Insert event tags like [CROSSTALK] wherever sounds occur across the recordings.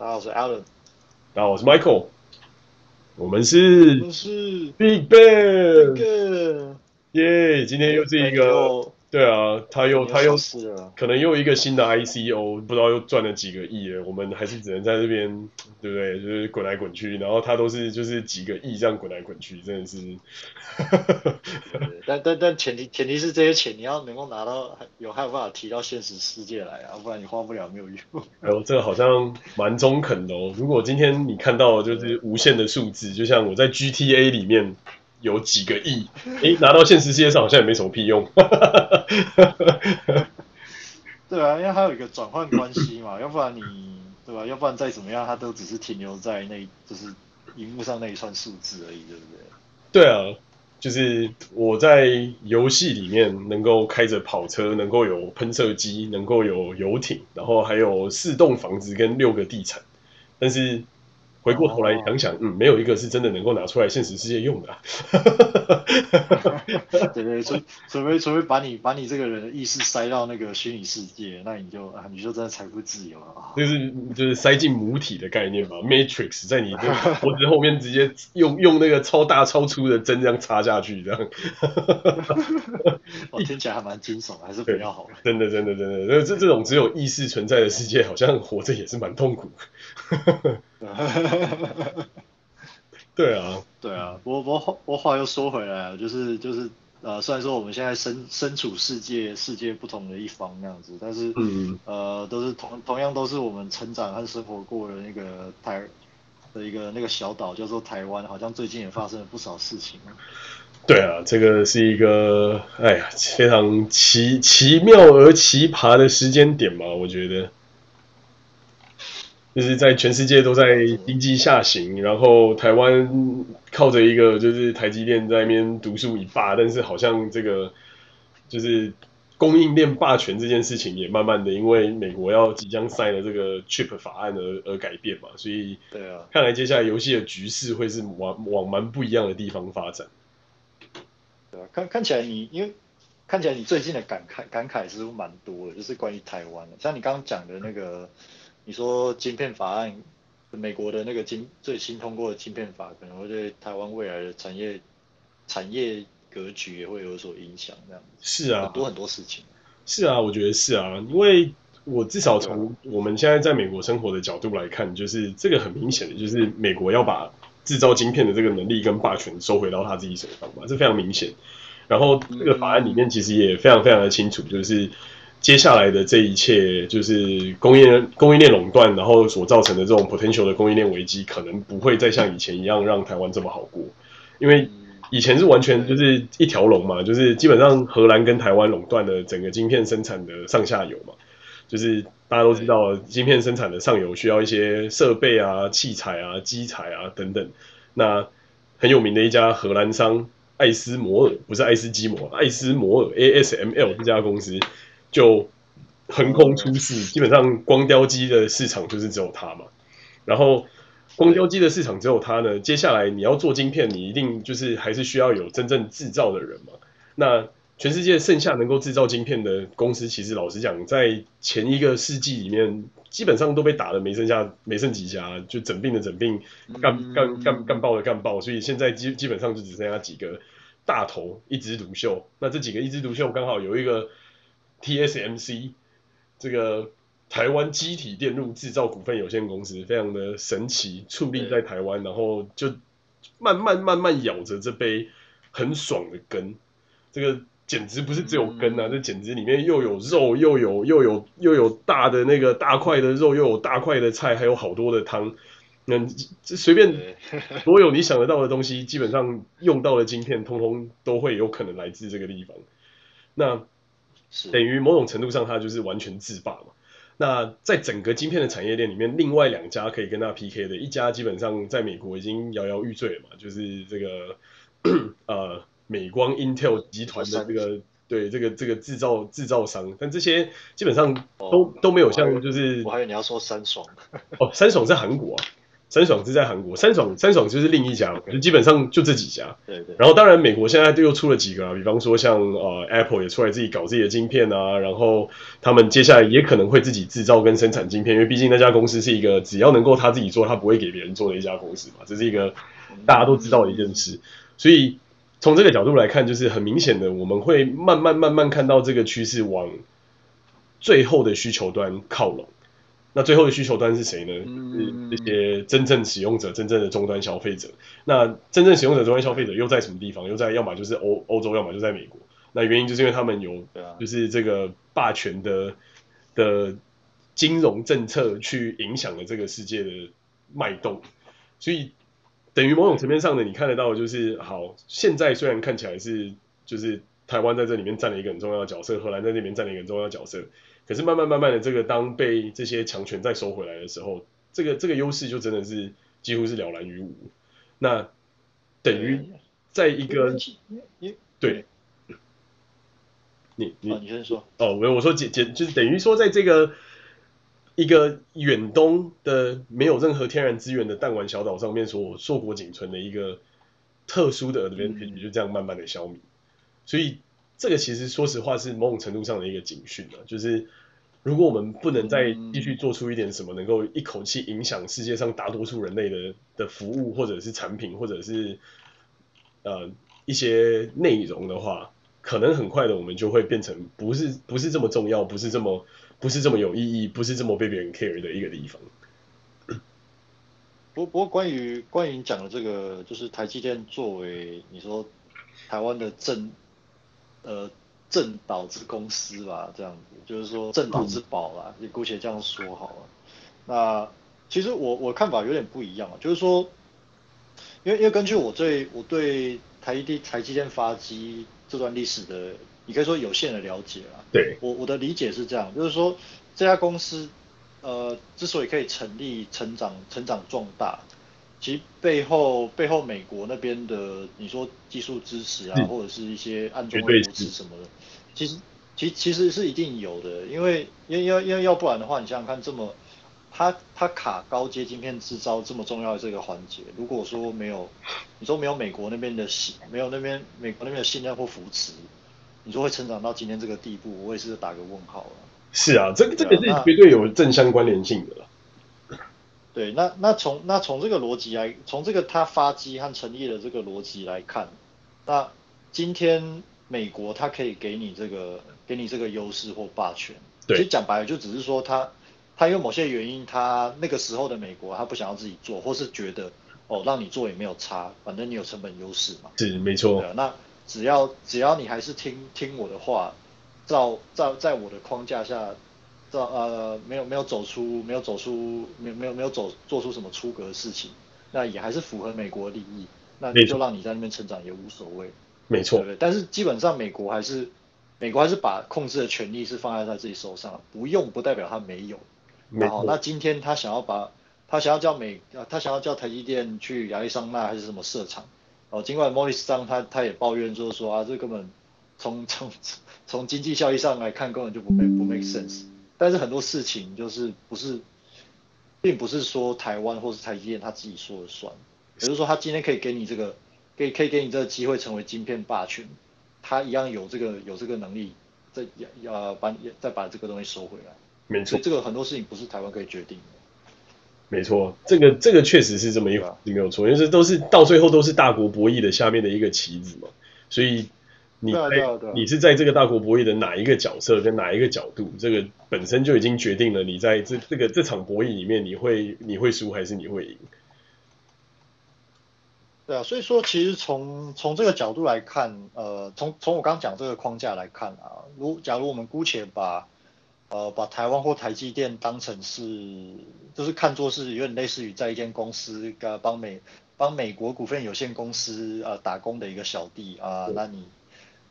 大家好，我是 Alan。大家好，我是 Michael。我们是，是 Big Bang。耶，今天又是一个。对啊，他又他又可能又一个新的 ICO，不知道又赚了几个亿了。我们还是只能在这边，对不对？就是滚来滚去，然后他都是就是几个亿这样滚来滚去，真的是。但但但前提前提是这些钱你要能够拿到，有还有办法提到现实世界来啊，不然你花不了没有用。哎呦，这个好像蛮中肯的哦。如果今天你看到就是无限的数字，就像我在 GTA 里面。有几个亿，诶，拿到现实世界上好像也没什么屁用。[LAUGHS] 对啊，因为它有一个转换关系嘛，要不然你对吧？要不然再怎么样，它都只是停留在那，就是荧幕上那一串数字而已，对不对？对啊，就是我在游戏里面能够开着跑车，能够有喷射机，能够有游艇，然后还有四栋房子跟六个地产，但是。回过头来想想，嗯，没有一个是真的能够拿出来现实世界用的、啊。[LAUGHS] 对对，除除非除非把你把你这个人的意识塞到那个虚拟世界，那你就啊，你就真的财富自由了啊。就是就是塞进母体的概念嘛，Matrix 在你的脖子后面直接用用那个超大超粗的针这样插下去，这样。[LAUGHS] 我听起来还蛮惊悚，还是比较好。真的真的真的，这这种只有意识存在的世界，好像活着也是蛮痛苦。[LAUGHS] 对啊，对啊，不过不过我话又说回来了，就是就是呃，虽然说我们现在身身处世界世界不同的一方那样子，但是嗯呃，都是同同样都是我们成长和生活过的那个台的一个那个小岛叫做台湾，好像最近也发生了不少事情。对啊，这个是一个哎呀非常奇奇妙而奇葩的时间点嘛，我觉得。就是在全世界都在经济下行，然后台湾靠着一个就是台积电在那边独树一霸，但是好像这个就是供应链霸权这件事情也慢慢的因为美国要即将 sign 的这个 Chip 法案而而改变嘛，所以对啊，看来接下来游戏的局势会是往往蛮不一样的地方发展。对啊，看看起来你因为看起来你最近的感慨感慨是蛮多的，就是关于台湾的，像你刚刚讲的那个。你说晶片法案，美国的那个晶最新通过的晶片法，可能会对台湾未来的产业产业格局也会有所影响，这样子。是啊，很多很多事情。是啊，我觉得是啊，因为我至少从我们现在在美国生活的角度来看，就是这个很明显的，就是美国要把制造晶片的这个能力跟霸权收回到他自己手上嘛，这非常明显。然后这个法案里面其实也非常非常的清楚，就是。接下来的这一切就是供应链供应链垄断，然后所造成的这种 potential 的供应链危机，可能不会再像以前一样让台湾这么好过，因为以前是完全就是一条龙嘛，就是基本上荷兰跟台湾垄断了整个晶片生产的上下游嘛，就是大家都知道，晶片生产的上游需要一些设备啊、器材啊、机材啊等等，那很有名的一家荷兰商艾斯摩尔，不是艾斯基摩，艾斯摩尔 ASML 这家公司。就横空出世，基本上光雕机的市场就是只有它嘛。然后光雕机的市场只有它呢，接下来你要做晶片，你一定就是还是需要有真正制造的人嘛。那全世界剩下能够制造晶片的公司，其实老实讲，在前一个世纪里面，基本上都被打的没剩下，没剩几家，就整病的整病，干干干干爆的干爆，所以现在基基本上就只剩下几个大头一枝独秀。那这几个一枝独秀刚好有一个。TSMC 这个台湾积体电路制造股份有限公司非常的神奇，矗立在台湾，然后就慢慢慢慢咬着这杯很爽的羹，这个简直不是只有羹啊，这简直里面又有肉，又有又有又有大的那个大块的肉，又有大块的菜，还有好多的汤，那这随便 [LAUGHS] 所有你想得到的东西，基本上用到的晶片，通通都会有可能来自这个地方，那。等于某种程度上，它就是完全制霸嘛。那在整个晶片的产业链里面，另外两家可以跟它 PK 的，一家基本上在美国已经摇摇欲坠了嘛，就是这个 [CLEARS THROAT] 呃美光 Intel 集团的这个对这个这个制造制造商，但这些基本上都、哦、都没有像就是我还以为你要说三爽。哦，三爽在韩国啊，三爽是在韩国，三爽三爽就是另一家，就基本上就这几家。对对。然后当然美国现在又出了几个啊，比方说像呃 Apple 也出来自己搞自己的晶片啊，然后他们接下来也可能会自己制造跟生产晶片，因为毕竟那家公司是一个只要能够他自己做，他不会给别人做的一家公司嘛，这是一个大家都知道的一件事。所以从这个角度来看，就是很明显的，我们会慢慢慢慢看到这个趋势往最后的需求端靠拢。那最后的需求端是谁呢？是这些真正使用者、真正的终端消费者。那真正使用者、终端消费者又在什么地方？又在要么就是欧欧洲，要么就在美国。那原因就是因为他们有，就是这个霸权的的金融政策去影响了这个世界的脉动。所以等于某种层面上的，你看得到就是，好，现在虽然看起来是就是台湾在这里面占了一个很重要的角色，荷兰在那边占了一个很重要的角色。可是慢慢慢慢的，这个当被这些强权再收回来的时候，这个这个优势就真的是几乎是了然于无。那等于在一个对，你你你先说哦，我我说简简就是等于说，在这个一个远东的没有任何天然资源的弹丸小岛上面所硕果仅存的一个特殊的 advantage 就这样慢慢的消弭。所以这个其实说实话是某种程度上的一个警讯啊，就是。如果我们不能再继续做出一点什么，能够一口气影响世界上大多数人类的的服务，或者是产品，或者是呃一些内容的话，可能很快的我们就会变成不是不是这么重要，不是这么不是这么有意义，不是这么被别人 care 的一个地方。[COUGHS] 不不过关于关于你讲的这个，就是台积电作为你说台湾的正呃。正导之公司吧，这样子就是说正导之宝啦，你姑且这样说好了。那其实我我看法有点不一样啊，就是说，因为因为根据我对我对台积电台积电发机这段历史的，你可以说有限的了解啦。对，我我的理解是这样，就是说这家公司呃之所以可以成立、成长、成长壮大。其实背后背后美国那边的你说技术支持啊，或者是一些暗中的扶持什么的，其实其其实是一定有的，因为因为因为因为要不然的话，你想想看，这么它它卡高阶晶片制造这么重要的这个环节，如果说没有你说没有美国那边的信，没有那边美国那边的信任或扶持，你说会成长到今天这个地步，我也是打个问号了。是啊，这个这个是绝对有正相关联性的了。对，那那从那从这个逻辑来，从这个他发迹和成立的这个逻辑来看，那今天美国它可以给你这个给你这个优势或霸权，其实讲白了就只是说他他因为某些原因，他那个时候的美国他不想要自己做，或是觉得哦让你做也没有差，反正你有成本优势嘛。是没错。对，那只要只要你还是听听我的话，照照在我的框架下。这呃没有没有走出没有走出没有没有没有走做出什么出格的事情，那也还是符合美国利益，那就让你在那边成长也无所谓，没错。对不对？但是基本上美国还是美国还是把控制的权利是放在他自己手上，不用不代表他没有。没错。那今天他想要把他想要叫美他想要叫台积电去亚利桑那还是什么设厂？哦，尽管莫里斯张他他也抱怨就是说啊，这根本从从从经济效益上来看根本就不 make 不 make sense。但是很多事情就是不是，并不是说台湾或是台积电他自己说了算，也就是说他今天可以给你这个，可以可以给你这个机会成为晶片霸权，他一样有这个有这个能力，再要把再把这个东西收回来。没错，这个很多事情不是台湾可以决定的。没错，这个这个确实是这么一回事，没有错，因为这都是到最后都是大国博弈的下面的一个棋子嘛，所以。你在你是在这个大国博弈的哪一个角色跟哪一个角度，这个本身就已经决定了你在这这个这场博弈里面你会你会输还是你会赢？对啊，所以说其实从从这个角度来看，呃，从从我刚刚讲这个框架来看啊，如假如我们姑且把呃把台湾或台积电当成是就是看作是有点类似于在一间公司呃帮美帮美国股份有限公司呃打工的一个小弟啊，呃，那你。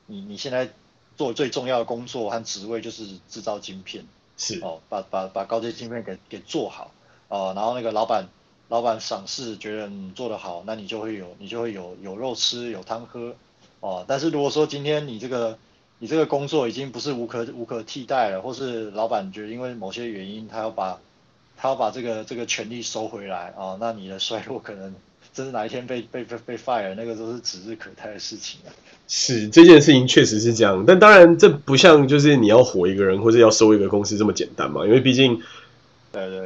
你你现在做最重要的工作和职位就是制造晶片，是。哦，把把把高阶晶片给给做好，哦，然后那个老板老板赏识，觉得你做得好，那你就会有你就会有有肉吃有汤喝，哦，但是如果说今天你这个你这个工作已经不是无可无可替代了，或是老板觉得因为某些原因他要把他要把这个这个权利收回来啊，那你的衰落可能真是哪一天被被被被 fire，那个都是指日可待的事情啊。是这件事情确实是这样，但当然这不像就是你要火一个人或者要收一个公司这么简单嘛，因为毕竟。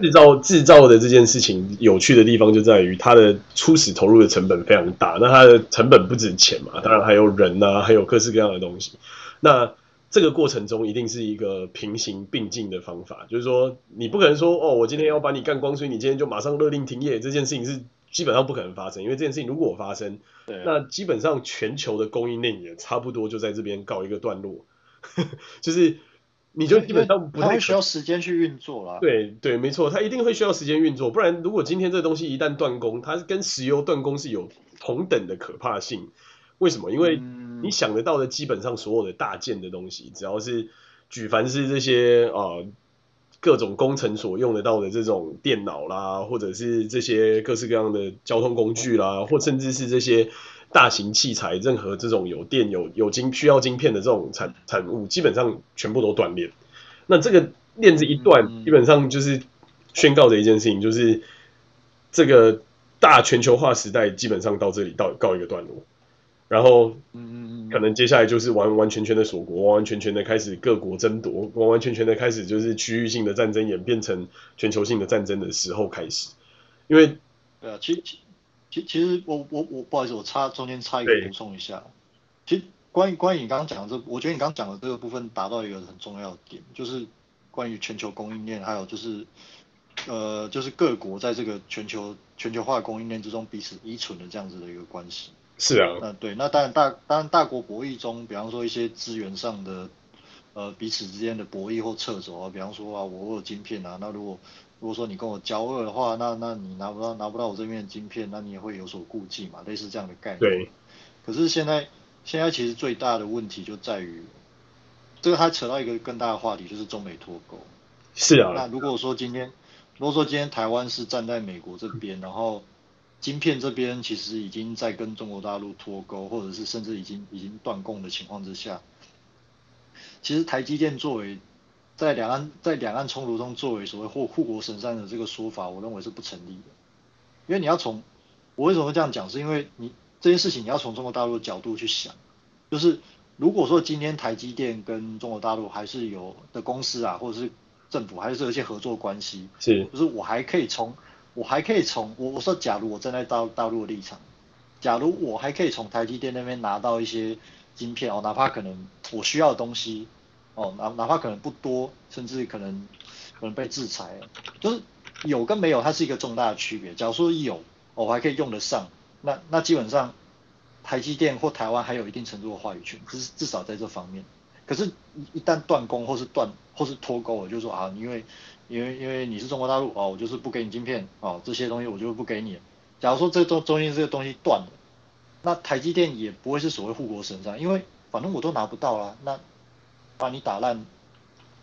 制造制造的这件事情有趣的地方就在于它的初始投入的成本非常大，那它的成本不止钱嘛，当然还有人呐、啊，还有各式各样的东西。那这个过程中一定是一个平行并进的方法，就是说你不可能说哦，我今天要把你干光，所以你今天就马上勒令停业，这件事情是基本上不可能发生，因为这件事情如果发生，对，那基本上全球的供应链也差不多就在这边告一个段落，[LAUGHS] 就是。你就基本上不太需要时间去运作了。对对，没错，它一定会需要时间运作，不然如果今天这个东西一旦断供，它跟石油断供是有同等的可怕性。为什么？因为你想得到的基本上所有的大件的东西，只要是举凡是这些啊、呃、各种工程所用得到的这种电脑啦，或者是这些各式各样的交通工具啦，或甚至是这些。大型器材，任何这种有电有有晶需要晶片的这种产产物，基本上全部都断链。那这个链子一断，基本上就是宣告的一件事情，就是这个大全球化时代基本上到这里到告一个段落。然后，嗯嗯嗯可能接下来就是完完全全的锁国，完完全全的开始各国争夺，完完全全的开始就是区域性的战争演变成全球性的战争的时候开始。因为，对啊，其实。其其实我我我不好意思，我插中间插一个补充一下。其实关于关于你刚刚讲的这，我觉得你刚刚讲的这个部分达到一个很重要的点，就是关于全球供应链，还有就是呃就是各国在这个全球全球化供应链之中彼此依存的这样子的一个关系。是啊。那对，那当然大当然大国博弈中，比方说一些资源上的呃彼此之间的博弈或掣肘啊，比方说啊我我有晶片啊，那如果如果说你跟我交恶的话，那那你拿不到拿不到我这边的晶片，那你也会有所顾忌嘛，类似这样的概念。对。可是现在现在其实最大的问题就在于，这个还扯到一个更大的话题，就是中美脱钩。是啊。那如果说今天如果说今天台湾是站在美国这边，然后晶片这边其实已经在跟中国大陆脱钩，或者是甚至已经已经断供的情况之下，其实台积电作为在两岸在两岸冲突中作为所谓护护国神山的这个说法，我认为是不成立的。因为你要从我为什么会这样讲，是因为你这件事情你要从中国大陆的角度去想，就是如果说今天台积电跟中国大陆还是有的公司啊，或者是政府还是有一些合作关系，是，就是我还可以从我还可以从我我说假如我站在大大陆的立场，假如我还可以从台积电那边拿到一些晶片哦，哪怕可能我需要的东西。哦，哪哪怕可能不多，甚至可能可能被制裁，就是有跟没有，它是一个重大的区别。假如说有，我还可以用得上，那那基本上台积电或台湾还有一定程度的话语权，至至少在这方面。可是，一一旦断供或是断或是脱钩，我就说啊，因为因为因为你是中国大陆哦，我就是不给你晶片哦，这些东西我就不给你。假如说这中中间这个东西断了，那台积电也不会是所谓护国神山，因为反正我都拿不到啦。那。把你打烂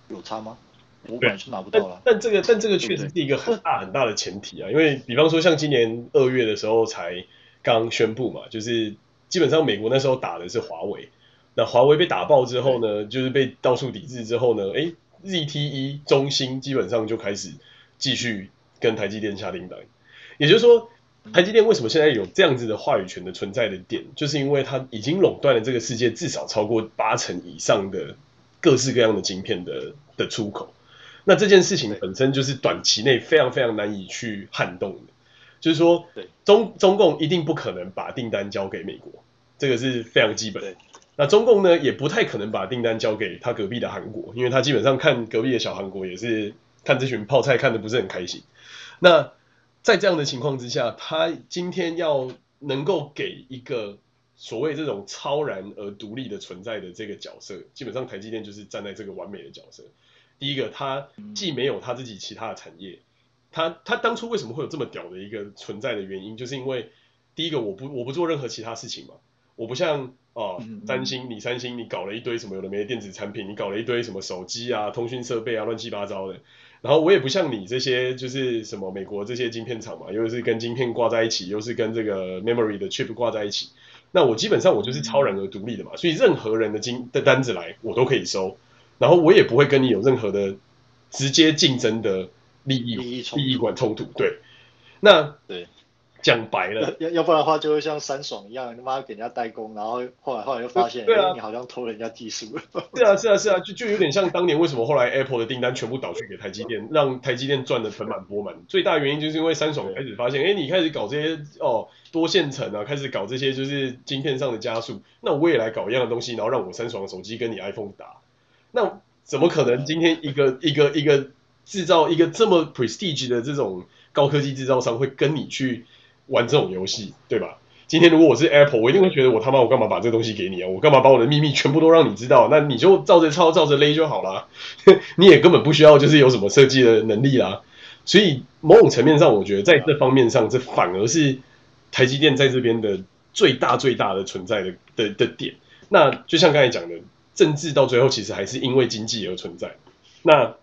有差吗？我本来是拿不到了。但，但这个，但这个确实是一个很大很大的前提啊，因为比方说像今年二月的时候才刚宣布嘛，就是基本上美国那时候打的是华为，那华为被打爆之后呢，就是被到处抵制之后呢，哎，ZTE、中兴基本上就开始继续跟台积电下订单，也就是说。台积电为什么现在有这样子的话语权的存在的点，就是因为它已经垄断了这个世界至少超过八成以上的各式各样的晶片的的出口。那这件事情本身就是短期内非常非常难以去撼动的，就是说，中中共一定不可能把订单交给美国，这个是非常基本的。那中共呢，也不太可能把订单交给他隔壁的韩国，因为他基本上看隔壁的小韩国也是看这群泡菜看得不是很开心。那在这样的情况之下，他今天要能够给一个所谓这种超然而独立的存在的这个角色，基本上台积电就是站在这个完美的角色。第一个，他既没有他自己其他的产业，他他当初为什么会有这么屌的一个存在的原因，就是因为第一个，我不我不做任何其他事情嘛，我不像啊三星，你三星你搞了一堆什么有的没的电子产品，你搞了一堆什么手机啊、通讯设备啊，乱七八糟的。然后我也不像你这些，就是什么美国这些晶片厂嘛，又是跟晶片挂在一起，又是跟这个 memory 的 chip 挂在一起。那我基本上我就是超然而独立的嘛，所以任何人的金的单子来，我都可以收。然后我也不会跟你有任何的直接竞争的利益利益利益管冲突。对，那对。讲白了，要要不然的话，就会像三爽一样，他妈给人家代工，然后后来后来又发现，对啊，你好像偷人家技术。是啊是啊是啊，就就有点像当年为什么后来 Apple 的订单全部倒去给台积电，[LAUGHS] 让台积电赚的盆满钵满。最大原因就是因为三爽开始发现，哎，你开始搞这些哦多线程啊，开始搞这些就是晶片上的加速，那我也来搞一样的东西，然后让我三爽的手机跟你 iPhone 打。那怎么可能今天一个一个一个制造一个这么 prestige 的这种高科技制造商会跟你去？玩这种游戏，对吧？今天如果我是 Apple，我一定会觉得我他妈我干嘛把这个东西给你啊？我干嘛把我的秘密全部都让你知道？那你就照着抄，照着勒就好了。[LAUGHS] 你也根本不需要就是有什么设计的能力啦。所以某种层面上，我觉得在这方面上，这反而是台积电在这边的最大最大的存在的的的点。那就像刚才讲的，政治到最后其实还是因为经济而存在。那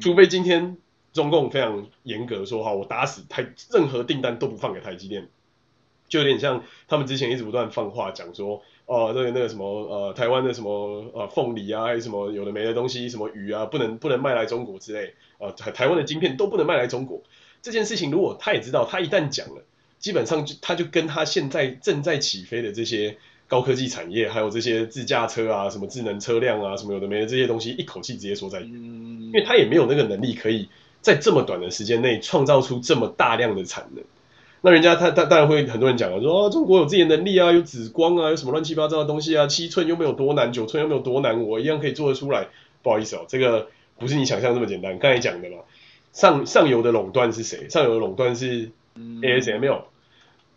除非今天。中共非常严格说哈，我打死台任何订单都不放给台积电，就有点像他们之前一直不断放话讲说，哦，那个那个什么呃，台湾的什么呃凤梨啊，还有什么有的没的东西，什么鱼啊，不能不能卖来中国之类，啊、呃，台台湾的晶片都不能卖来中国。这件事情如果他也知道，他一旦讲了，基本上就他就跟他现在正在起飞的这些高科技产业，还有这些自驾车啊，什么智能车辆啊，什么有的没的这些东西，一口气直接说在，因为他也没有那个能力可以。在这么短的时间内创造出这么大量的产能，那人家他他当然会很多人讲了，说啊中国有自己的能力啊，有紫光啊，有什么乱七八糟的东西啊，七寸又没有多难，九寸又没有多难，我一样可以做得出来。不好意思哦，这个不是你想象这么简单。刚才讲的嘛，上上游的垄断是谁？上游的垄断是 ASML，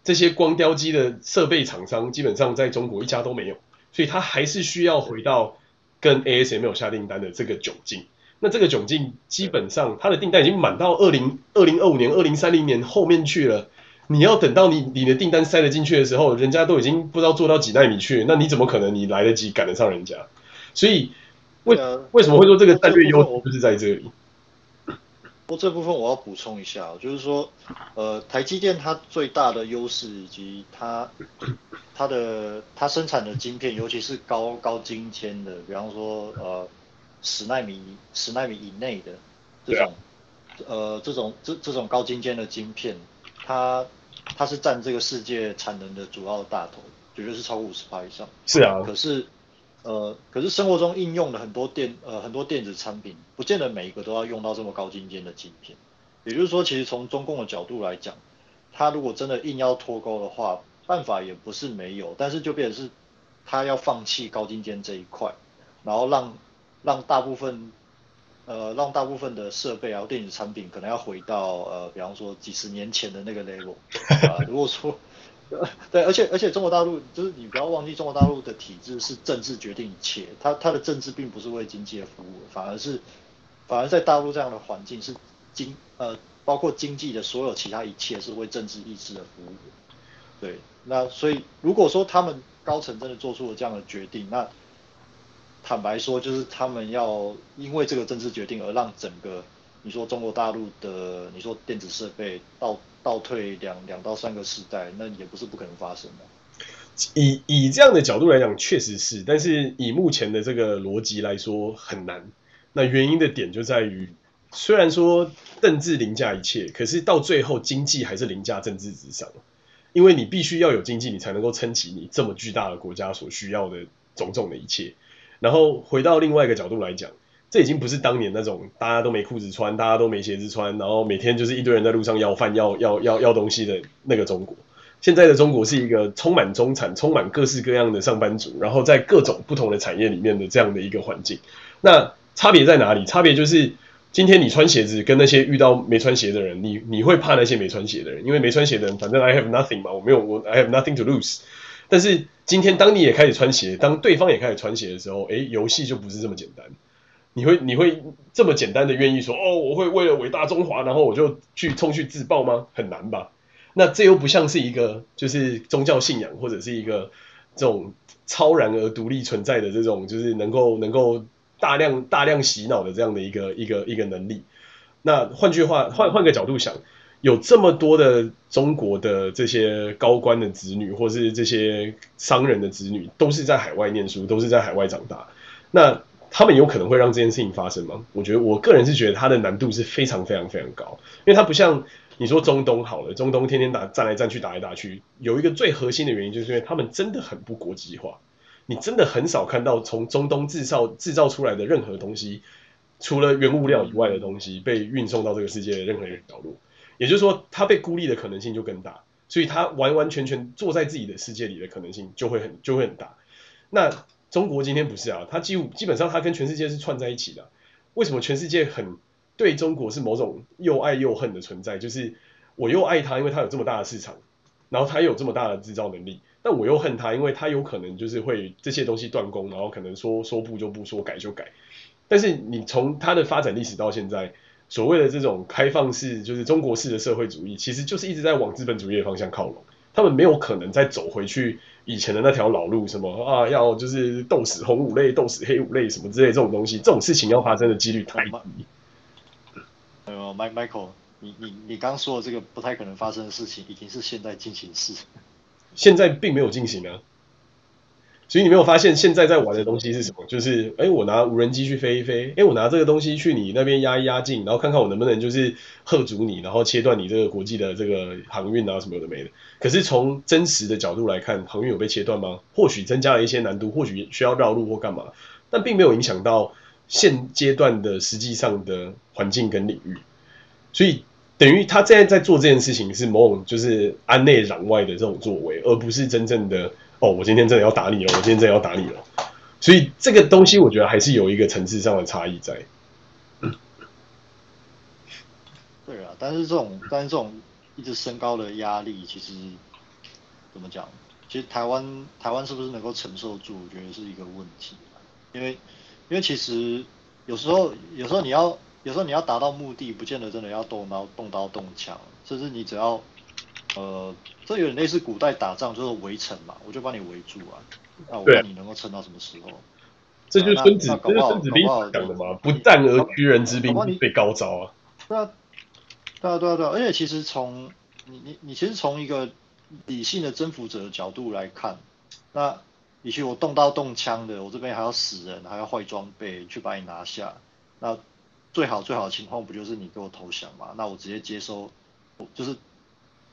这些光雕机的设备厂商基本上在中国一家都没有，所以他还是需要回到跟 ASML 下订单的这个窘境。那这个窘境基本上，它的订单已经满到二零二零二五年、二零三零年后面去了。你要等到你你的订单塞得进去的时候，人家都已经不知道做到几奈米去，那你怎么可能你来得及赶得上人家？所以为为什么会说这个战略优势就是在这里？不过这部分我要补充一下，就是说，呃，台积电它最大的优势以及它它的它生产的晶片，尤其是高高精尖的，比方说呃。十纳米、十纳米以内的这种，呃，这种这这种高精尖的晶片，它它是占这个世界产能的主要大头，绝对是超过五十趴以上。是啊。可是，呃，可是生活中应用的很多电呃很多电子产品，不见得每一个都要用到这么高精尖的晶片。也就是说，其实从中共的角度来讲，它如果真的硬要脱钩的话，办法也不是没有，但是就变成是，它要放弃高精尖这一块，然后让。让大部分，呃，让大部分的设备啊，电子产品可能要回到呃，比方说几十年前的那个 level [LAUGHS] 啊、呃。如果说，[LAUGHS] 对，而且而且中国大陆就是你不要忘记，中国大陆的体制是政治决定一切，它它的政治并不是为经济的服务，反而是反而在大陆这样的环境是经呃，包括经济的所有其他一切是为政治意志的服务。对，那所以如果说他们高层真的做出了这样的决定，那坦白说，就是他们要因为这个政治决定而让整个你说中国大陆的你说电子设备倒倒退两两到三个世代，那也不是不可能发生的。以以这样的角度来讲，确实是，但是以目前的这个逻辑来说很难。那原因的点就在于，虽然说政治凌驾一切，可是到最后经济还是凌驾政治之上，因为你必须要有经济，你才能够撑起你这么巨大的国家所需要的种种的一切。然后回到另外一个角度来讲，这已经不是当年那种大家都没裤子穿，大家都没鞋子穿，然后每天就是一堆人在路上要饭要要要要东西的那个中国。现在的中国是一个充满中产、充满各式各样的上班族，然后在各种不同的产业里面的这样的一个环境。那差别在哪里？差别就是今天你穿鞋子跟那些遇到没穿鞋的人，你你会怕那些没穿鞋的人，因为没穿鞋的人反正 I have nothing 嘛，我没有我 I have nothing to lose。但是今天，当你也开始穿鞋，当对方也开始穿鞋的时候，诶，游戏就不是这么简单。你会你会这么简单的愿意说，哦，我会为了伟大中华，然后我就去冲去自爆吗？很难吧？那这又不像是一个就是宗教信仰或者是一个这种超然而独立存在的这种，就是能够能够大量大量洗脑的这样的一个一个一个能力。那换句话换换个角度想。有这么多的中国的这些高官的子女，或是这些商人的子女，都是在海外念书，都是在海外长大。那他们有可能会让这件事情发生吗？我觉得我个人是觉得它的难度是非常非常非常高，因为它不像你说中东好了，中东天天打战来战去打来打去，有一个最核心的原因就是因为他们真的很不国际化，你真的很少看到从中东制造制造出来的任何东西，除了原物料以外的东西被运送到这个世界的任何一个角落，也就是说，他被孤立的可能性就更大，所以他完完全全坐在自己的世界里的可能性就会很就会很大。那中国今天不是啊，他几乎基本上他跟全世界是串在一起的。为什么全世界很对中国是某种又爱又恨的存在？就是我又爱他，因为他有这么大的市场，然后他有这么大的制造能力；但我又恨他，因为他有可能就是会这些东西断供，然后可能说说不就不说改就改。但是你从他的发展历史到现在，所谓的这种开放式，就是中国式的社会主义，其实就是一直在往资本主义的方向靠拢。他们没有可能再走回去以前的那条老路，什么啊，要就是斗死红五类、斗死黑五类什么之类这种东西，这种事情要发生的几率太低。哎呦，Michael，你你你刚说的这个不太可能发生的事情，已经是现在进行式，现在并没有进行啊。所以你没有发现现在在玩的东西是什么？就是，哎、我拿无人机去飞一飞，哎、我拿这个东西去你那边压一压境，然后看看我能不能就是吓阻你，然后切断你这个国际的这个航运啊什么的没的。可是从真实的角度来看，航运有被切断吗？或许增加了一些难度，或许需要绕路或干嘛，但并没有影响到现阶段的实际上的环境跟领域。所以等于他现在在做这件事情是某种就是安内攘外的这种作为，而不是真正的。哦，我今天真的要打你了！我今天真的要打你了，所以这个东西我觉得还是有一个层次上的差异在。对啊，但是这种但是这种一直升高的压力，其实怎么讲？其实台湾台湾是不是能够承受住？我觉得是一个问题。因为因为其实有时候有时候你要有时候你要达到目的，不见得真的要动刀动刀动枪，甚至你只要。呃，这有点类似古代打仗，就是围城嘛，我就把你围住啊，那我看你能够撑到什么时候？这就是孙子，这就是孙子兵讲的嘛，不战而屈人之兵，被高招啊。对啊，对啊，对啊，对啊，而且其实从你你你其实从一个理性的征服者的角度来看，那也许我动刀动枪的，我这边还要死人，还要坏装备去把你拿下，那最好最好的情况不就是你给我投降嘛？那我直接接收，就是。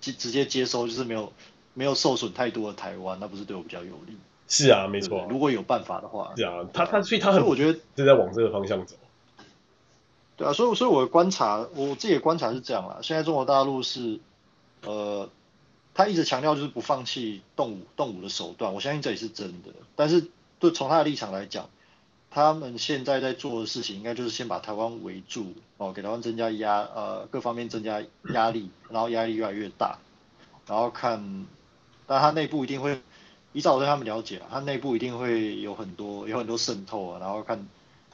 直直接接收就是没有没有受损太多的台湾，那不是对我比较有利？是啊，没错。如果有办法的话，是啊，他他所以他很，我觉得是在往这个方向走。对啊，所以所以我的观察，我自己的观察是这样啦。现在中国大陆是，呃，他一直强调就是不放弃动武动武的手段，我相信这也是真的。但是就从他的立场来讲，他们现在在做的事情，应该就是先把台湾围住哦，给台湾增加压呃各方面增加压力，然后压力越来越大，然后看，但他内部一定会，依照我对他们了解，他内部一定会有很多有很多渗透啊，然后看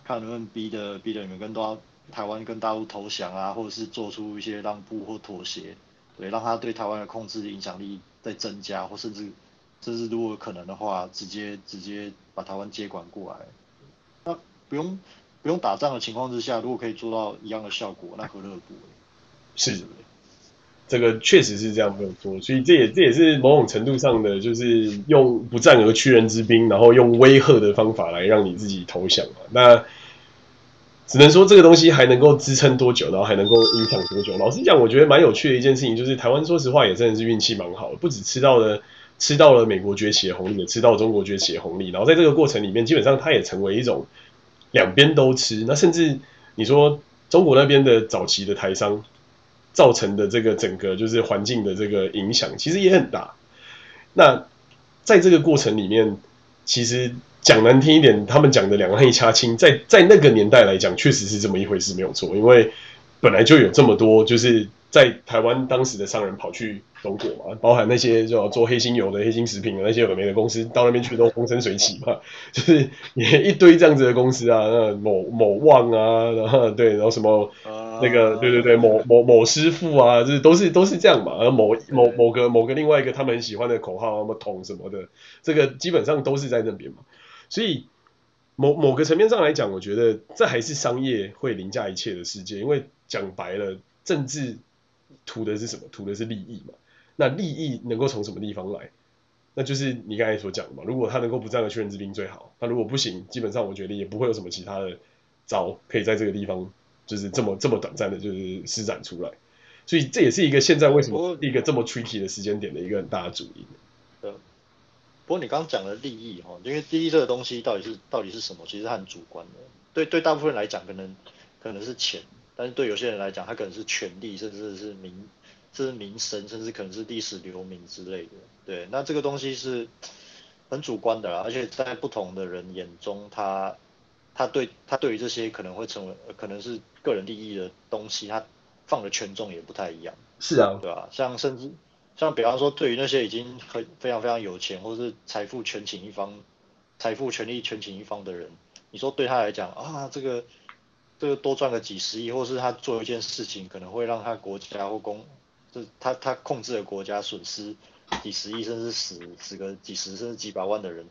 看能不能逼的逼的你们跟大台湾跟大陆投降啊，或者是做出一些让步或妥协，对，让他对台湾的控制影响力再增加，或甚至甚至如果可能的话，直接直接把台湾接管过来。不用不用打仗的情况之下，如果可以做到一样的效果，那何乐不为？是，这个确实是这样没有错。所以这也这也是某种程度上的，就是用不战而屈人之兵，然后用威吓的方法来让你自己投降嘛。那只能说这个东西还能够支撑多久，然后还能够影响多久？老实讲，我觉得蛮有趣的一件事情，就是台湾说实话也真的是运气蛮好的，不止吃到了。吃到了美国崛起的红利，也吃到中国崛起的红利，然后在这个过程里面，基本上它也成为一种两边都吃。那甚至你说中国那边的早期的台商造成的这个整个就是环境的这个影响，其实也很大。那在这个过程里面，其实讲难听一点，他们讲的两岸一家亲，在在那个年代来讲，确实是这么一回事，没有错。因为本来就有这么多，就是在台湾当时的商人跑去。中国嘛，包含那些就做黑心油的、黑心食品的那些有的没的公司，到那边去都风生水起嘛，[LAUGHS] 就是也一堆这样子的公司啊，那某某旺啊，然 [LAUGHS] 后对，然后什么那个对对对，某某某师傅啊，就是都是都是这样嘛，而某某某个某个另外一个他们很喜欢的口号，什么桶什么的，这个基本上都是在那边嘛，所以某某个层面上来讲，我觉得这还是商业会凌驾一切的世界，因为讲白了，政治图的是什么？图的是利益嘛。那利益能够从什么地方来？那就是你刚才所讲的嘛。如果他能够不战而屈人之兵最好，那如果不行，基本上我觉得也不会有什么其他的招可以在这个地方就是这么这么短暂的，就是施展出来。所以这也是一个现在为什么一个这么 tricky 的时间点的一个很大的主因。对。不过你刚刚讲的利益哈，因为利益这个东西到底是到底是什么，其实它很主观的。对对，大部分人来讲可能可能是钱，但是对有些人来讲，他可能是权力，甚至是名。这是名声，甚至可能是历史留名之类的。对，那这个东西是很主观的啦，而且在不同的人眼中，他他对他对于这些可能会成为可能是个人利益的东西，他放的权重也不太一样。是啊，对吧？像甚至像比方说，对于那些已经很非常非常有钱，或是财富全倾一方、财富权力全倾一方的人，你说对他来讲啊，这个这个多赚个几十亿，或是他做一件事情，可能会让他国家或公是他他控制的国家损失几十亿，甚至死死个几十甚至几百万的人，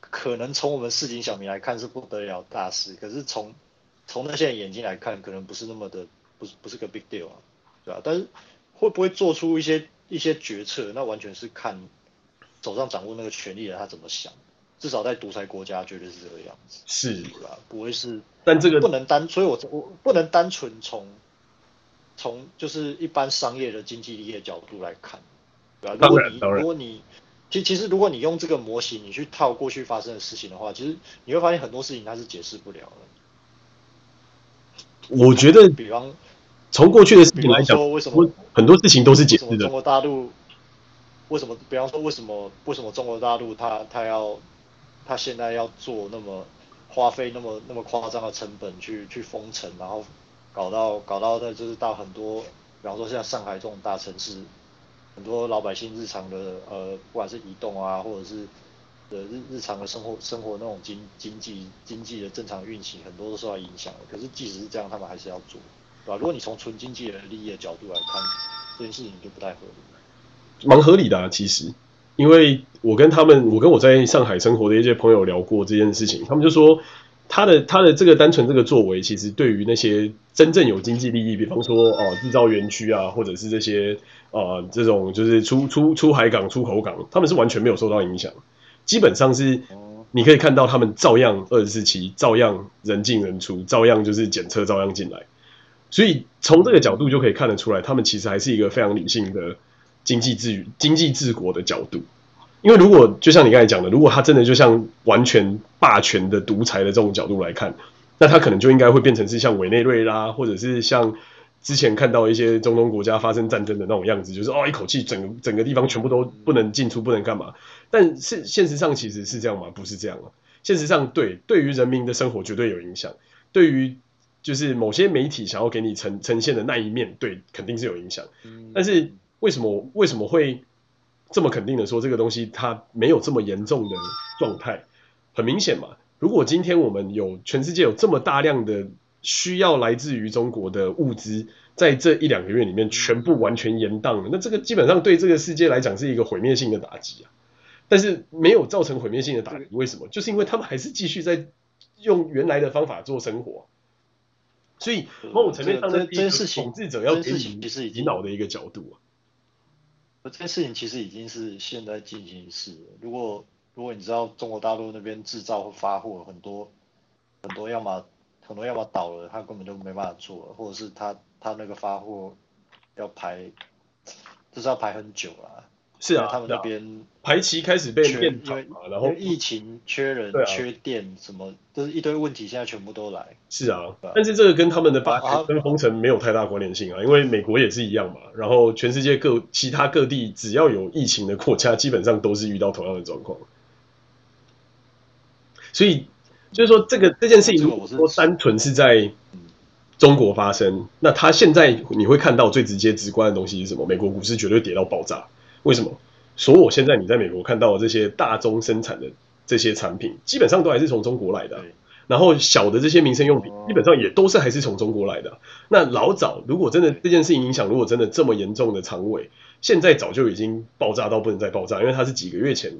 可能从我们市井小民来看是不得了大事，可是从从那些人眼睛来看，可能不是那么的不是不是个 big deal 啊，对吧？但是会不会做出一些一些决策，那完全是看手上掌握那个权力的他怎么想。至少在独裁国家绝对是这个样子，是吧？不会是，但这个不能单，所以我我不能单纯从。从就是一般商业的经济利益的角度来看，对吧？如果你如果你其其实如果你用这个模型，你去套过去发生的事情的话，其实你会发现很多事情它是解释不了的。我觉得，比方从过去的事情来讲，为什么很多事情都是解释的？中国大陆为什么？比方说，为什么为什么中国大陆它它要它现在要做那么花费那么那么夸张的成本去去封城，然后。搞到搞到的就是到很多，比方说像上海这种大城市，很多老百姓日常的呃，不管是移动啊，或者是的日日常的生活生活那种经经济经济的正常运行，很多都受到影响。可是即使是这样，他们还是要做，对吧？如果你从纯经济的利益的角度来看，这件事情就不太合理。蛮合理的，其实，因为我跟他们，我跟我在上海生活的一些朋友聊过这件事情，他们就说。他的他的这个单纯这个作为，其实对于那些真正有经济利益，比方说哦制造园区啊，或者是这些呃这种就是出出出海港、出口港，他们是完全没有受到影响。基本上是你可以看到他们照样二十四期，照样人进人出，照样就是检测，照样进来。所以从这个角度就可以看得出来，他们其实还是一个非常理性的经济治经济治国的角度。因为如果就像你刚才讲的，如果他真的就像完全霸权的独裁的这种角度来看，那他可能就应该会变成是像委内瑞拉，或者是像之前看到一些中东国家发生战争的那种样子，就是哦一口气整个整个地方全部都不能进出，不能干嘛。但是现实上其实是这样吗？不是这样啊。现实上对，对于人民的生活绝对有影响，对于就是某些媒体想要给你呈呈现的那一面，对，肯定是有影响。但是为什么为什么会？这么肯定的说，这个东西它没有这么严重的状态，很明显嘛。如果今天我们有全世界有这么大量的需要来自于中国的物资，在这一两个月里面全部完全延宕了，那这个基本上对这个世界来讲是一个毁灭性的打击啊。但是没有造成毁灭性的打击，为什么？就是因为他们还是继续在用原来的方法做生活。所以某种层面上，这件事情统治者要给你洗脑的一个角度啊。这件事情其实已经是现在进行时。如果如果你知道中国大陆那边制造或发货很多很多，要么很多要么倒了，他根本就没办法做了，或者是他他那个发货要排，就是要排很久了。是啊，他们那边排期开始被变长，然后疫情缺人、啊、缺电什么，就是一堆问题，现在全部都来。是啊，但是这个跟他们的八跟封城没有太大关联性啊，因为美国也是一样嘛。然后全世界各其他各地只要有疫情的国家，基本上都是遇到同样的状况。所以就是说，这个这件事情如果说单纯是在中国发生，那他现在你会看到最直接直观的东西是什么？美国股市绝对跌到爆炸。为什么？所以我现在你在美国看到的这些大宗生产的这些产品，基本上都还是从中国来的。然后小的这些民生用品，基本上也都是还是从中国来的。那老早如果真的这件事情影响，如果真的这么严重的长尾，现在早就已经爆炸到不能再爆炸，因为它是几个月前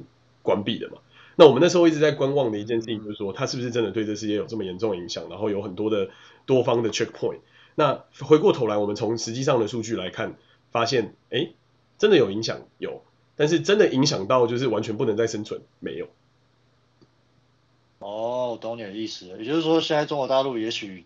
关闭的嘛。那我们那时候一直在观望的一件事情，就是说它是不是真的对这世界有这么严重的影响？然后有很多的多方的 checkpoint。那回过头来，我们从实际上的数据来看，发现，哎。真的有影响，有，但是真的影响到就是完全不能再生存，没有。哦，我懂你的意思，也就是说，现在中国大陆也许。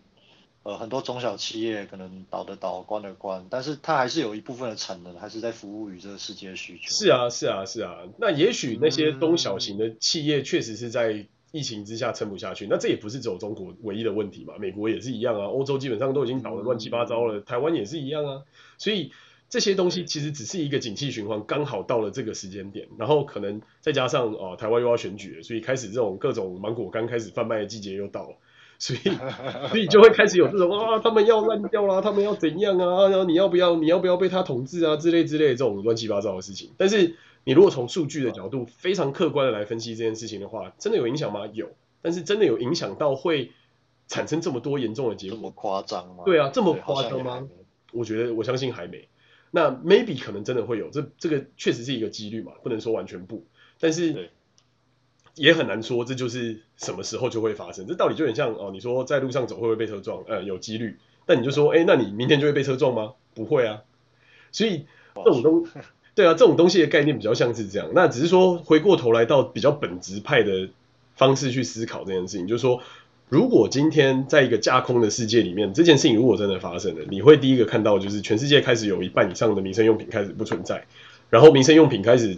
呃，很多中小企业可能倒的倒，关的关，但是它还是有一部分的产能，还是在服务于这个世界的需求。是啊，是啊，是啊。那也许那些中小型的企业确实是在疫情之下撑不下去，嗯、那这也不是只有中国唯一的问题嘛，美国也是一样啊，欧洲基本上都已经倒得乱七八糟了，嗯、台湾也是一样啊。所以这些东西其实只是一个景气循环，刚好到了这个时间点，然后可能再加上哦、呃，台湾又要选举了，所以开始这种各种芒果干开始贩卖的季节又到了。所以，[LAUGHS] 所以就会开始有这种啊，他们要烂掉啦，他们要怎样啊？然后你要不要，你要不要被他统治啊？之类之类这种乱七八糟的事情。但是，你如果从数据的角度非常客观的来分析这件事情的话，真的有影响吗？有。但是真的有影响到会产生这么多严重的结果？这么夸张吗？对啊，这么夸张吗？我觉得，我相信还没。那 maybe 可能真的会有，这这个确实是一个几率嘛，不能说完全不。但是。也很难说这就是什么时候就会发生，这道理就很像哦，你说在路上走会不会被车撞？呃，有几率。但你就说，哎，那你明天就会被车撞吗？不会啊。所以这种东，对啊，这种东西的概念比较像是这样。那只是说回过头来到比较本质派的方式去思考这件事情，就是说，如果今天在一个架空的世界里面，这件事情如果真的发生了，你会第一个看到就是全世界开始有一半以上的民生用品开始不存在，然后民生用品开始。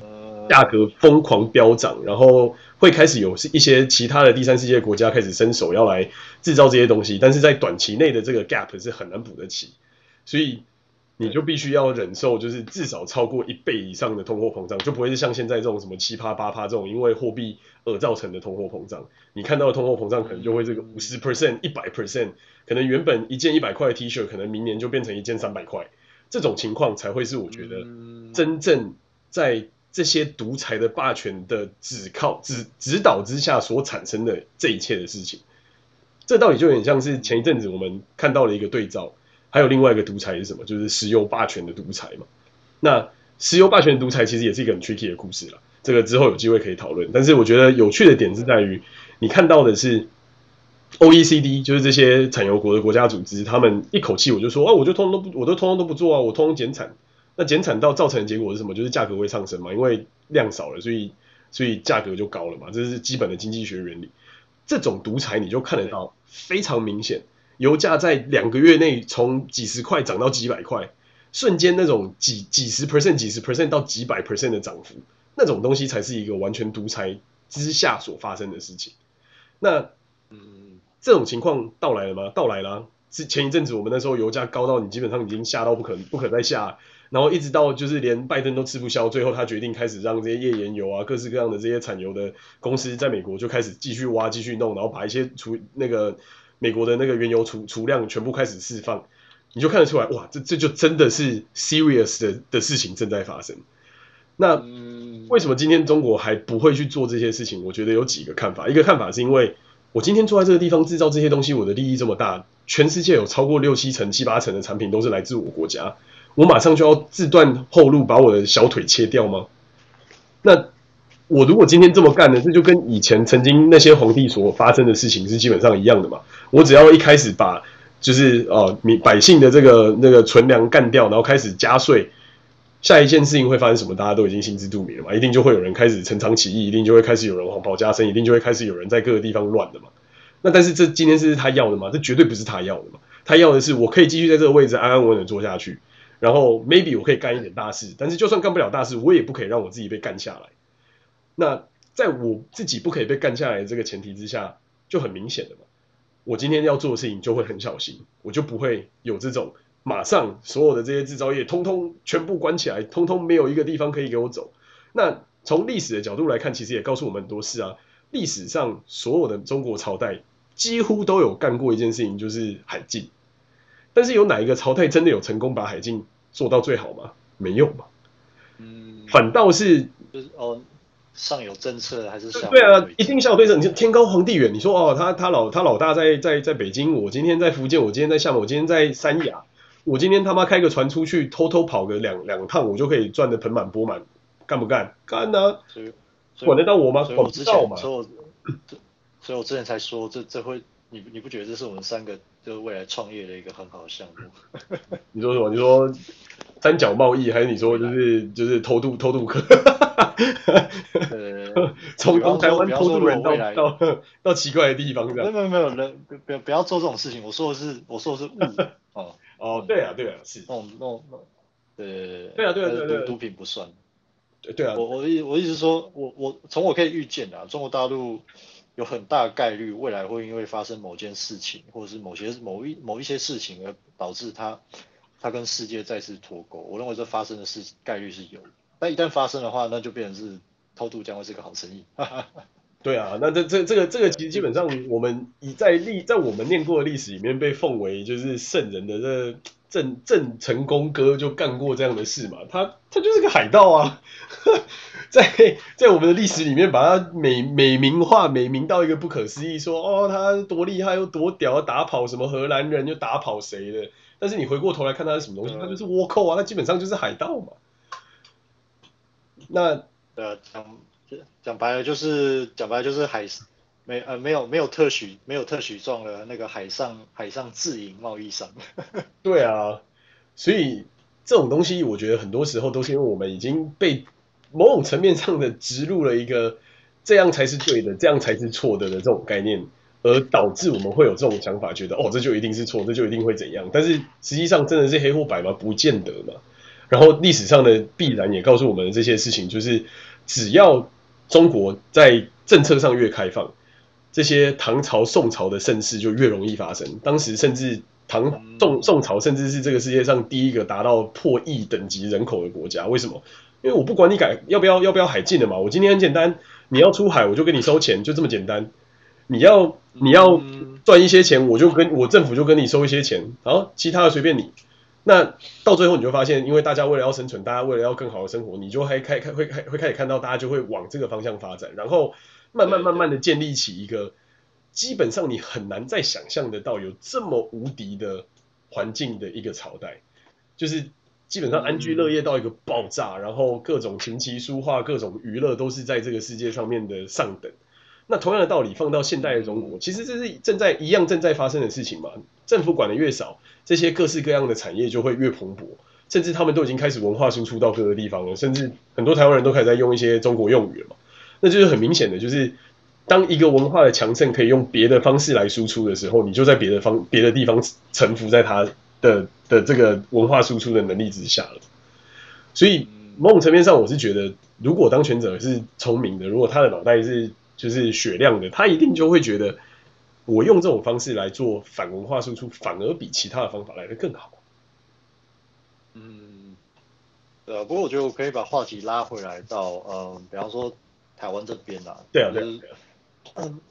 价格疯狂飙涨，然后会开始有一些其他的第三世界国家开始伸手要来制造这些东西，但是在短期内的这个 gap 是很难补得起，所以你就必须要忍受，就是至少超过一倍以上的通货膨胀，就不会是像现在这种什么七趴八趴这种因为货币而造成的通货膨胀。你看到的通货膨胀可能就会这个五十 percent、一百 percent，可能原本一件一百块的 T 恤，可能明年就变成一件三百块，这种情况才会是我觉得真正在。这些独裁的霸权的指靠指指导之下所产生的这一切的事情，这道理就有点像是前一阵子我们看到了一个对照，还有另外一个独裁是什么？就是石油霸权的独裁嘛。那石油霸权的独裁其实也是一个很 tricky 的故事了，这个之后有机会可以讨论。但是我觉得有趣的点是在于，你看到的是 OECD，就是这些产油国的国家组织，他们一口气我就说啊，我就通通都不，我都通通都不做啊，我通通减产。那减产到造成的结果是什么？就是价格会上升嘛，因为量少了，所以所以价格就高了嘛，这是基本的经济学原理。这种独裁你就看得到非常明显，油价在两个月内从几十块涨到几百块，瞬间那种几几十 percent、几十 percent 到几百 percent 的涨幅，那种东西才是一个完全独裁之下所发生的事情。那嗯，这种情况到来了吗？到来了。是前一阵子我们那时候油价高到你基本上已经下到不可不可再下。然后一直到就是连拜登都吃不消，最后他决定开始让这些页岩油啊、各式各样的这些产油的公司在美国就开始继续挖、继续弄，然后把一些除那个美国的那个原油储储量全部开始释放，你就看得出来，哇，这这就真的是 serious 的的事情正在发生。那为什么今天中国还不会去做这些事情？我觉得有几个看法。一个看法是因为我今天坐在这个地方制造这些东西，我的利益这么大，全世界有超过六七成、七八成的产品都是来自我国家。我马上就要自断后路，把我的小腿切掉吗？那我如果今天这么干呢？这就跟以前曾经那些皇帝所发生的事情是基本上一样的嘛。我只要一开始把就是呃民百姓的这个那个存粮干掉，然后开始加税，下一件事情会发生什么？大家都已经心知肚明了嘛。一定就会有人开始陈仓起义，一定就会开始有人黄袍加身，一定就会开始有人在各个地方乱的嘛。那但是这今天是他要的吗？这绝对不是他要的嘛。他要的是我可以继续在这个位置安安稳稳的坐下去。然后 maybe 我可以干一点大事，但是就算干不了大事，我也不可以让我自己被干下来。那在我自己不可以被干下来的这个前提之下，就很明显的嘛，我今天要做的事情就会很小心，我就不会有这种马上所有的这些制造业通通全部关起来，通通没有一个地方可以给我走。那从历史的角度来看，其实也告诉我们很多事啊。历史上所有的中国朝代几乎都有干过一件事情，就是海禁。但是有哪一个朝代真的有成功把海禁做到最好吗？没有嘛。嗯，反倒是就是哦，上有政策还是下对啊，一定下有对策。你天高皇帝远，你说哦，他他老他老大在在在北京，我今天在福建，我今天在厦门，我今天在三亚，我今天他妈开个船出去偷偷跑个两两趟，我就可以赚得盆满钵满，干不干？干呢、啊？管得到我吗？我不到嘛。所以我，所以我之前才说这这会，你你不觉得这是我们三个就是未来创业的一个很好的项目。[LAUGHS] 你说什么？你说三角贸易，还是你说就是就是偷渡偷渡客？呃，[LAUGHS] 从台湾偷渡人到到 [LAUGHS] 到奇怪的地方，没有没有没有人不不不要做这种事情。我说的是我说的是物 [LAUGHS] 哦。哦，对啊对啊是。那种那种对对啊对啊对对毒品不算。对对啊，我我意我意思说，我我从我可以预见的，中国大陆有很大的概率未来会因为发生某件事情，或者是某些某一某一些事情而导致它它跟世界再次脱钩。我认为这发生的事概率是有的，但一旦发生的话，那就变成是偷渡将会是个好生意。[LAUGHS] 对啊，那这这这个这个其实基本上我们以在历在我们念过的历史里面被奉为就是圣人的这。郑郑成功哥就干过这样的事嘛，他他就是个海盗啊，[LAUGHS] 在在我们的历史里面把他美美名化，美名到一个不可思议，说哦他多厉害又多屌，打跑什么荷兰人又打跑谁的，但是你回过头来看它是什么东西，它就是倭寇啊，那基本上就是海盗嘛。那呃讲讲白了就是讲白了就是海。没呃没有没有特许没有特许状的那个海上海上自营贸易商。[LAUGHS] 对啊，所以这种东西我觉得很多时候都是因为我们已经被某种层面上的植入了一个这样才是对的，这样才是错的的这种概念，而导致我们会有这种想法，觉得哦这就一定是错，这就一定会怎样。但是实际上真的是黑或白吗？不见得嘛。然后历史上的必然也告诉我们这些事情，就是只要中国在政策上越开放。这些唐朝、宋朝的盛世就越容易发生。当时甚至唐宋宋朝，甚至是这个世界上第一个达到破亿等级人口的国家。为什么？因为我不管你改要不要要不要海禁了嘛。我今天很简单，你要出海，我就跟你收钱，就这么简单。你要你要赚一些钱，我就跟我政府就跟你收一些钱，好，其他的随便你。那到最后你就发现，因为大家为了要生存，大家为了要更好的生活，你就会开开会开会开始看到大家就会往这个方向发展，然后。慢慢慢慢的建立起一个，基本上你很难再想象得到有这么无敌的环境的一个朝代，就是基本上安居乐业到一个爆炸，然后各种琴棋书画、各种娱乐都是在这个世界上面的上等。那同样的道理放到现代的中国，其实这是正在一样正在发生的事情嘛。政府管的越少，这些各式各样的产业就会越蓬勃，甚至他们都已经开始文化输出到各个地方了，甚至很多台湾人都开始在用一些中国用语了嘛。那就是很明显的，就是当一个文化的强盛可以用别的方式来输出的时候，你就在别的方别的地方臣服在他的的这个文化输出的能力之下了。所以某种层面上，我是觉得，如果当权者是聪明的，如果他的脑袋是就是血量的，他一定就会觉得，我用这种方式来做反文化输出，反而比其他的方法来的更好。嗯，对啊。不过我觉得我可以把话题拉回来到，嗯，比方说。台湾这边啊，对啊，对啊嗯，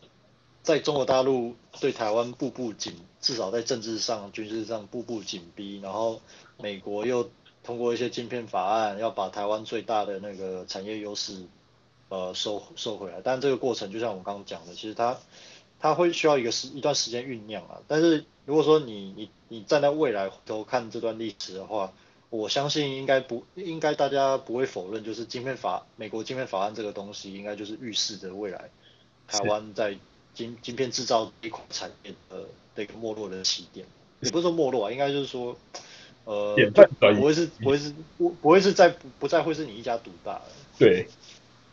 在中国大陆对台湾步步紧，至少在政治上、军事上步步紧逼，然后美国又通过一些晶片法案，要把台湾最大的那个产业优势呃收收回来。但这个过程就像我刚刚讲的，其实它它会需要一个时一段时间酝酿啊。但是如果说你你你站在未来回头看这段历史的话，我相信应该不应该大家不会否认，就是晶片法美国晶片法案这个东西，应该就是预示着未来台湾在晶晶片制造一块产业的这个没落的起点，也不是说没落啊，应该就是说，呃，不会是不会是不不会是在不不再会是你一家独大了。对，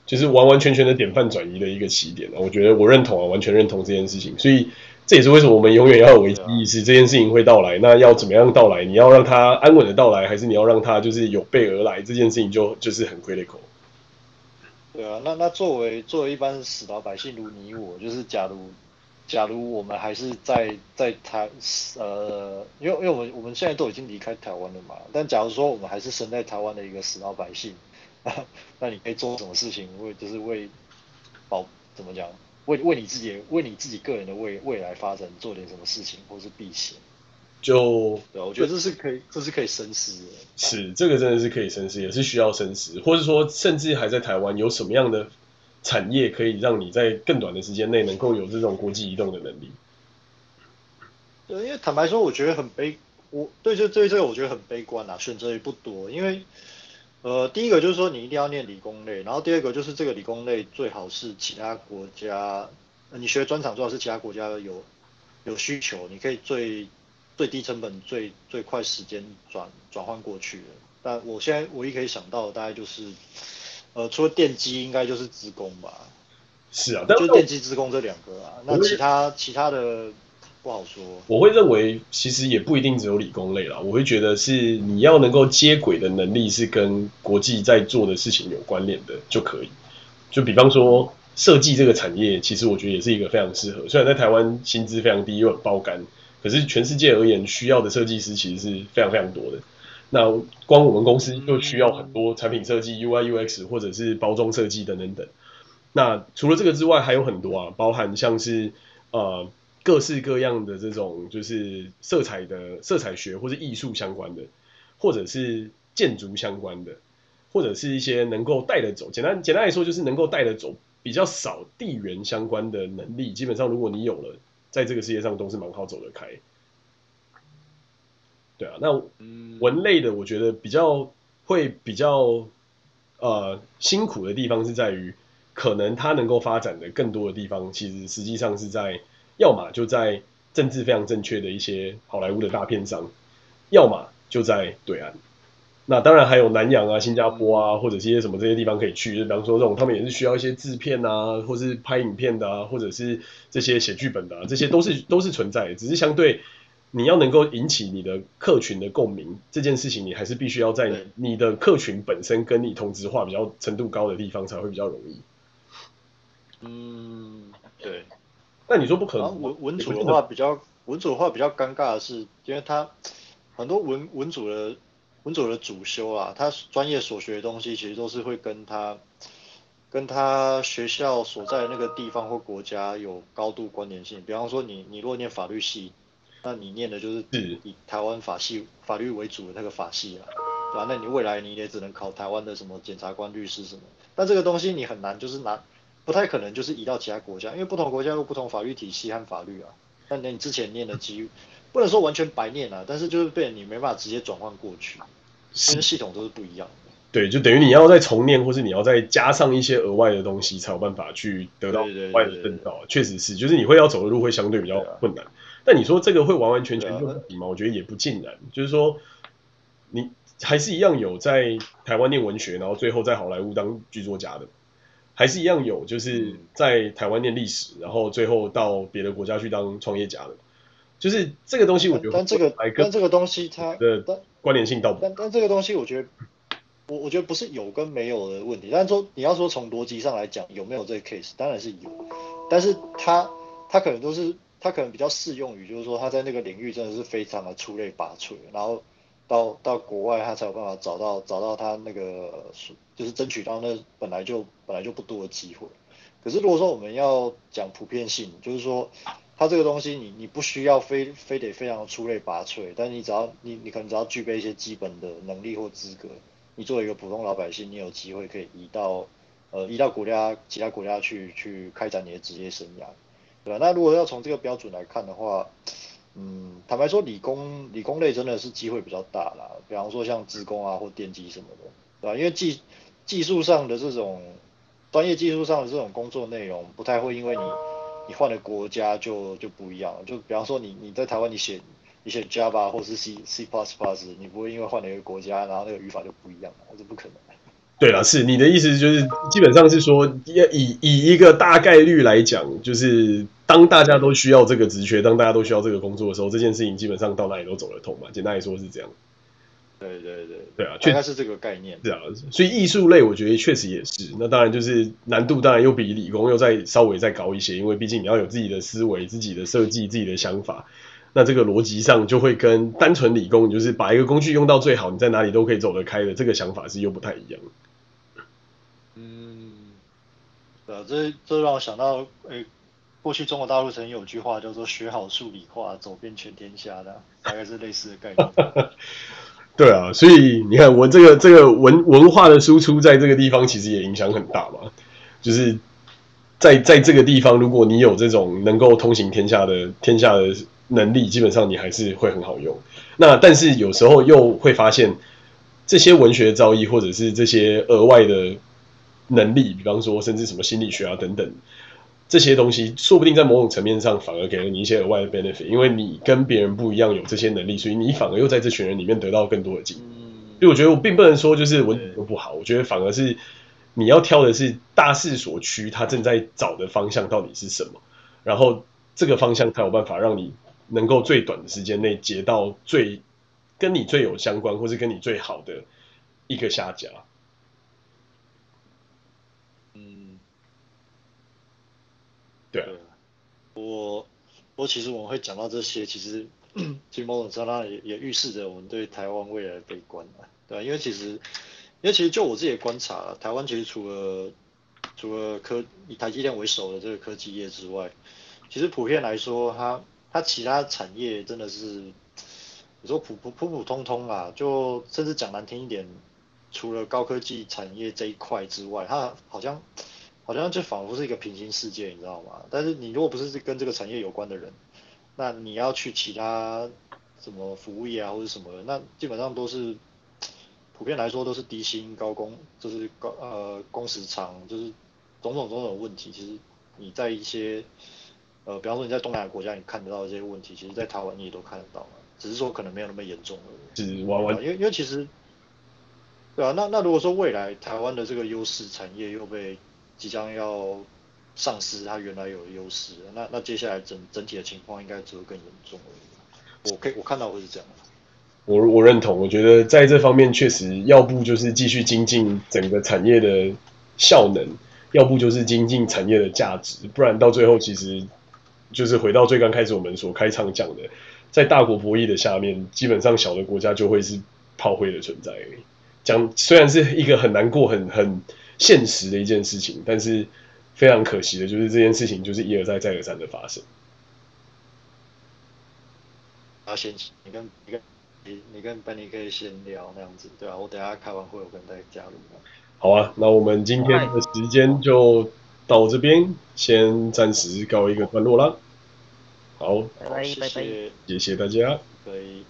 就是完完全全的典范转移的一个起点，我觉得我认同啊，完全认同这件事情，所以。这也是为什么我们永远要有危机意识，这件事情会到来，那要怎么样到来？你要让它安稳的到来，还是你要让它就是有备而来？这件事情就就是很 critical。对啊，那那作为作为一般死老百姓如你我，就是假如假如我们还是在在台呃，因为因为我们我们现在都已经离开台湾了嘛，但假如说我们还是生在台湾的一个死老百姓，[LAUGHS] 那你可以做什么事情？为就是为保怎么讲？为为你自己，为你自己个人的未未来发展做点什么事情，或是避险，就对，我觉得这是可以，这是可以深思的。是，这个真的是可以深思，也是需要深思，或者说，甚至还在台湾有什么样的产业可以让你在更短的时间内能够有这种国际移动的能力？对，因为坦白说，我觉得很悲，我对这对这个我觉得很悲观啊，选择也不多，因为。呃，第一个就是说你一定要念理工类，然后第二个就是这个理工类最好是其他国家，呃、你学专长最好是其他国家有有需求，你可以最最低成本、最最快时间转转换过去的。但我现在唯一可以想到的大概就是，呃，除了电机，应该就是职工吧。是啊，但就电机职工这两个啊，那其他其他的不好说。我会认为，其实也不一定只有理工类啦。我会觉得是你要能够接轨的能力是跟国际在做的事情有关联的就可以。就比方说设计这个产业，其实我觉得也是一个非常适合。虽然在台湾薪资非常低又很爆肝，可是全世界而言需要的设计师其实是非常非常多的。那光我们公司就需要很多产品设计、UI、UX 或者是包装设计等等等。那除了这个之外，还有很多啊，包含像是呃各式各样的这种就是色彩的色彩学或者艺术相关的，或者是建筑相关的，或者是一些能够带得走。简单简单来说，就是能够带得走比较少地缘相关的能力。基本上，如果你有了，在这个世界上都是蛮好走得开。对啊，那文类的，我觉得比较会比较呃辛苦的地方是在于。可能它能够发展的更多的地方，其实实际上是在，要么就在政治非常正确的一些好莱坞的大片上，要么就在对岸。那当然还有南洋啊、新加坡啊，或者一些什么这些地方可以去。就比方说这种，他们也是需要一些制片啊，或是拍影片的啊，或者是这些写剧本的啊，这些都是都是存在的。只是相对你要能够引起你的客群的共鸣，这件事情你还是必须要在你的客群本身跟你同质化比较程度高的地方才会比较容易。嗯，对。那你说不可能？文文组的话比较文组的话比较尴尬的是，因为他很多文文组的文组的主修啊，他专业所学的东西其实都是会跟他跟他学校所在的那个地方或国家有高度关联性。比方说你你如果念法律系，那你念的就是以台湾法系法律为主的那个法系啊，对吧？那你未来你也只能考台湾的什么检察官、律师什么。但这个东西你很难就是拿。不太可能就是移到其他国家，因为不同国家有不同法律体系和法律啊。那你之前念的机遇，不能说完全白念啊，但是就是被你没办法直接转换过去，因为系统都是不一样的。对，就等于你要再重念，或是你要再加上一些额外的东西，才有办法去得到额外的证照。确实是，就是你会要走的路会相对比较困难。但你说这个会完完全全就不行吗？我觉得也不尽然。就是说，你还是一样有在台湾念文学，然后最后在好莱坞当剧作家的。还是一样有，就是在台湾念历史，然后最后到别的国家去当创业家的，就是这个东西，我觉得但，但这个但这个东西它的关联性到不，但但这个东西我觉得，我我觉得不是有跟没有的问题，但是说你要说从逻辑上来讲有没有这个 case，当然是有，但是它它可能都是它可能比较适用于，就是说他在那个领域真的是非常的出类拔萃，然后。到到国外，他才有办法找到找到他那个，就是争取到那本来就本来就不多的机会。可是如果说我们要讲普遍性，就是说，他这个东西你你不需要非非得非常出类拔萃，但你只要你你可能只要具备一些基本的能力或资格，你作为一个普通老百姓，你有机会可以移到呃移到国家其他国家去去开展你的职业生涯，对吧？那如果要从这个标准来看的话。嗯，坦白说，理工理工类真的是机会比较大啦。比方说像资工啊或电机什么的，对吧？因为技技术上的这种专业技术上的这种工作内容，不太会因为你你换了国家就就不一样。就比方说你你在台湾你写你写 Java 或是 C C plus plus，你不会因为换了一个国家，然后那个语法就不一样，这不可能。对了，是你的意思就是基本上是说，以以一个大概率来讲，就是。当大家都需要这个职缺，当大家都需要这个工作的时候，这件事情基本上到哪里都走得通嘛。简单来说是这样。对对对，对啊，确实是这个概念。对啊，所以艺术类我觉得确实也是。那当然就是难度当然又比理工又再稍微再高一些，因为毕竟你要有自己的思维、自己的设计、自己的想法。那这个逻辑上就会跟单纯理工，就是把一个工具用到最好，你在哪里都可以走得开的这个想法是又不太一样。嗯，对啊，这这让我想到，诶。过去中国大陆曾经有句话叫做“学好数理化，走遍全天下”的，[LAUGHS] 大概是类似的概念。[LAUGHS] 对啊，所以你看，我这个这个文文化的输出，在这个地方其实也影响很大嘛。就是在在这个地方，如果你有这种能够通行天下的天下的能力，基本上你还是会很好用。那但是有时候又会发现，这些文学造诣或者是这些额外的能力，比方说甚至什么心理学啊等等。这些东西说不定在某种层面上反而给了你一些额外的 benefit，因为你跟别人不一样有这些能力，所以你反而又在这群人里面得到更多的经验。所以我觉得我并不能说就是文组都不好，我觉得反而是你要挑的是大势所趋，他正在找的方向到底是什么，然后这个方向才有办法让你能够最短的时间内结到最跟你最有相关或是跟你最好的一个下家。对，我我其实我们会讲到这些，其实 [CLEARS THROAT] 其实某种程度上也也预示着我们对台湾未来的悲观啊，对吧？因为其实因为其实就我自己的观察，台湾其实除了除了科以台积电为首的这个科技业之外，其实普遍来说，它它其他产业真的是你说普普普普通通啊，就甚至讲难听一点，除了高科技产业这一块之外，它好像。好像就仿佛是一个平行世界，你知道吗？但是你如果不是跟这个产业有关的人，那你要去其他什么服务业啊或者什么的，那基本上都是普遍来说都是低薪高工，就是高呃工时长，就是种种种种问题。其实你在一些呃，比方说你在东南亚国家，你看得到这些问题，其实在台湾你也都看得到，只是说可能没有那么严重而已。是玩玩，因为因为其实对啊，那那如果说未来台湾的这个优势产业又被即将要丧失它原来有的优势，那那接下来整整体的情况应该只会更严重而已。我可以我看到会是这样。我我认同，我觉得在这方面确实，要不就是继续精进整个产业的效能，要不就是精进产业的价值，不然到最后其实就是回到最刚开始我们所开场讲的，在大国博弈的下面，基本上小的国家就会是炮灰的存在而已。讲虽然是一个很难过、很很。现实的一件事情，但是非常可惜的就是这件事情就是一而再再而三的发生。啊，先你跟你跟你你跟班尼可以先聊那样子，对啊，我等下开完会我跟大家加入。好啊，那我们今天的时间就到这边，先暂时告一个段落啦。好，拜拜，谢谢，谢谢大家。可以。